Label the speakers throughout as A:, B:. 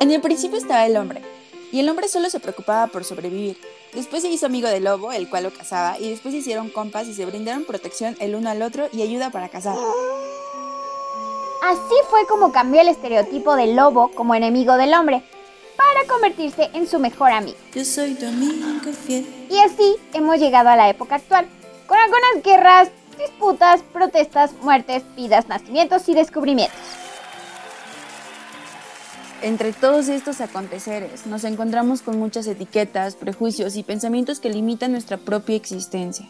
A: En el principio estaba el hombre, y el hombre solo se preocupaba por sobrevivir. Después se hizo amigo del lobo, el cual lo cazaba, y después se hicieron compas y se brindaron protección el uno al otro y ayuda para cazar.
B: Así fue como cambió el estereotipo del lobo como enemigo del hombre, para convertirse en su mejor amigo.
A: Yo soy tu amigo fiel.
B: Y así hemos llegado a la época actual, con algunas guerras, disputas, protestas, muertes, vidas, nacimientos y descubrimientos.
A: Entre todos estos aconteceres nos encontramos con muchas etiquetas, prejuicios y pensamientos que limitan nuestra propia existencia.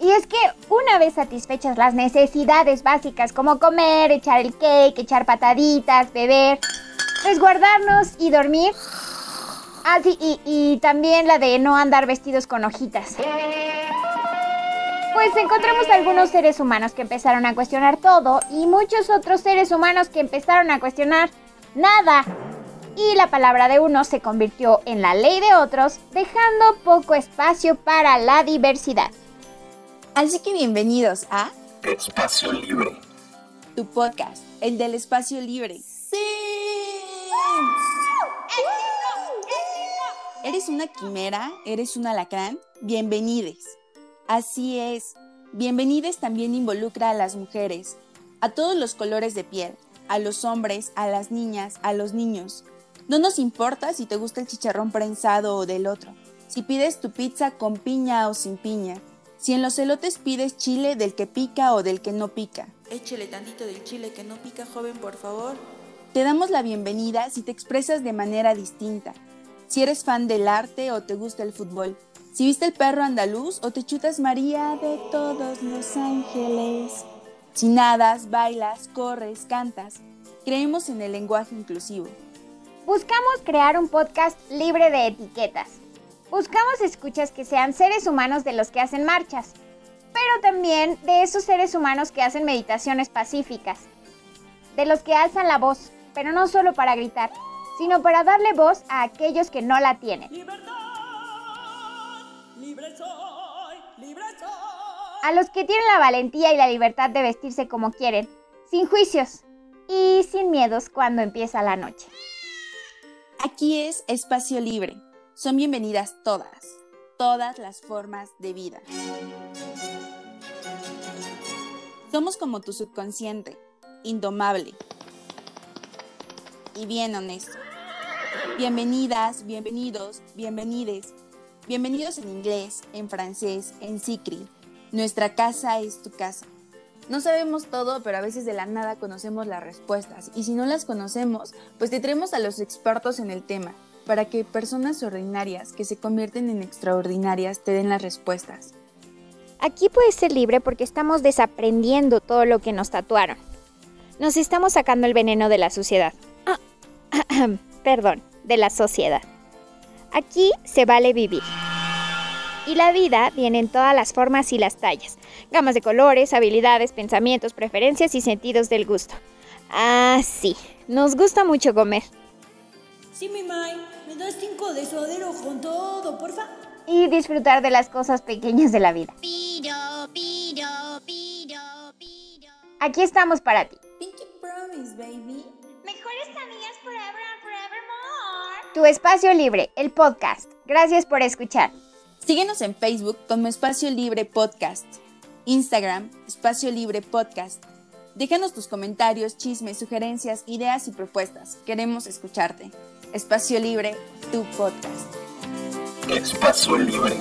B: Y es que una vez satisfechas las necesidades básicas como comer, echar el cake, echar pataditas, beber, resguardarnos y dormir. Ah, sí, y, y también la de no andar vestidos con hojitas. Pues encontramos algunos seres humanos que empezaron a cuestionar todo y muchos otros seres humanos que empezaron a cuestionar nada. Y la palabra de uno se convirtió en la ley de otros, dejando poco espacio para la diversidad.
A: Así que bienvenidos a
C: Espacio Libre.
A: tu podcast, el del espacio libre. ¡Sí! ¿Eres una quimera? ¿Eres un alacrán? Bienvenides. Así es. Bienvenides también involucra a las mujeres, a todos los colores de piel, a los hombres, a las niñas, a los niños. No nos importa si te gusta el chicharrón prensado o del otro, si pides tu pizza con piña o sin piña, si en los elotes pides chile del que pica o del que no pica.
D: Échele tantito del chile que no pica, joven, por favor.
A: Te damos la bienvenida si te expresas de manera distinta, si eres fan del arte o te gusta el fútbol, si viste el perro andaluz o te chutas María de todos los ángeles. Si nadas, bailas, corres, cantas, creemos en el lenguaje inclusivo.
B: Buscamos crear un podcast libre de etiquetas. Buscamos escuchas que sean seres humanos de los que hacen marchas, pero también de esos seres humanos que hacen meditaciones pacíficas, de los que alzan la voz, pero no solo para gritar, sino para darle voz a aquellos que no la tienen.
D: Libertad, libre soy, libre soy.
B: A los que tienen la valentía y la libertad de vestirse como quieren, sin juicios y sin miedos cuando empieza la noche.
A: Aquí es Espacio Libre. Son bienvenidas todas, todas las formas de vida. Somos como tu subconsciente, indomable y bien honesto. Bienvenidas, bienvenidos, bienvenides. Bienvenidos en inglés, en francés, en sikri. Nuestra casa es tu casa. No sabemos todo, pero a veces de la nada conocemos las respuestas. Y si no las conocemos, pues te traemos a los expertos en el tema, para que personas ordinarias que se convierten en extraordinarias te den las respuestas.
B: Aquí puedes ser libre porque estamos desaprendiendo todo lo que nos tatuaron. Nos estamos sacando el veneno de la suciedad. Ah, perdón, de la sociedad. Aquí se vale vivir. Y la vida viene en todas las formas y las tallas, gamas de colores, habilidades, pensamientos, preferencias y sentidos del gusto. Ah, sí, nos gusta mucho comer.
D: Sí, mi May, me das cinco de suadero con todo, porfa.
B: Y disfrutar de las cosas pequeñas de la vida.
E: Piro, piro, piro, piro.
B: Aquí estamos para ti.
A: Pinky Promise, baby.
E: Mejores amigas forever and forevermore.
B: Tu espacio libre, el podcast. Gracias por escuchar.
A: Síguenos en Facebook como Espacio Libre Podcast, Instagram, Espacio Libre Podcast. Déjanos tus comentarios, chismes, sugerencias, ideas y propuestas. Queremos escucharte. Espacio Libre, tu podcast.
C: Espacio Libre.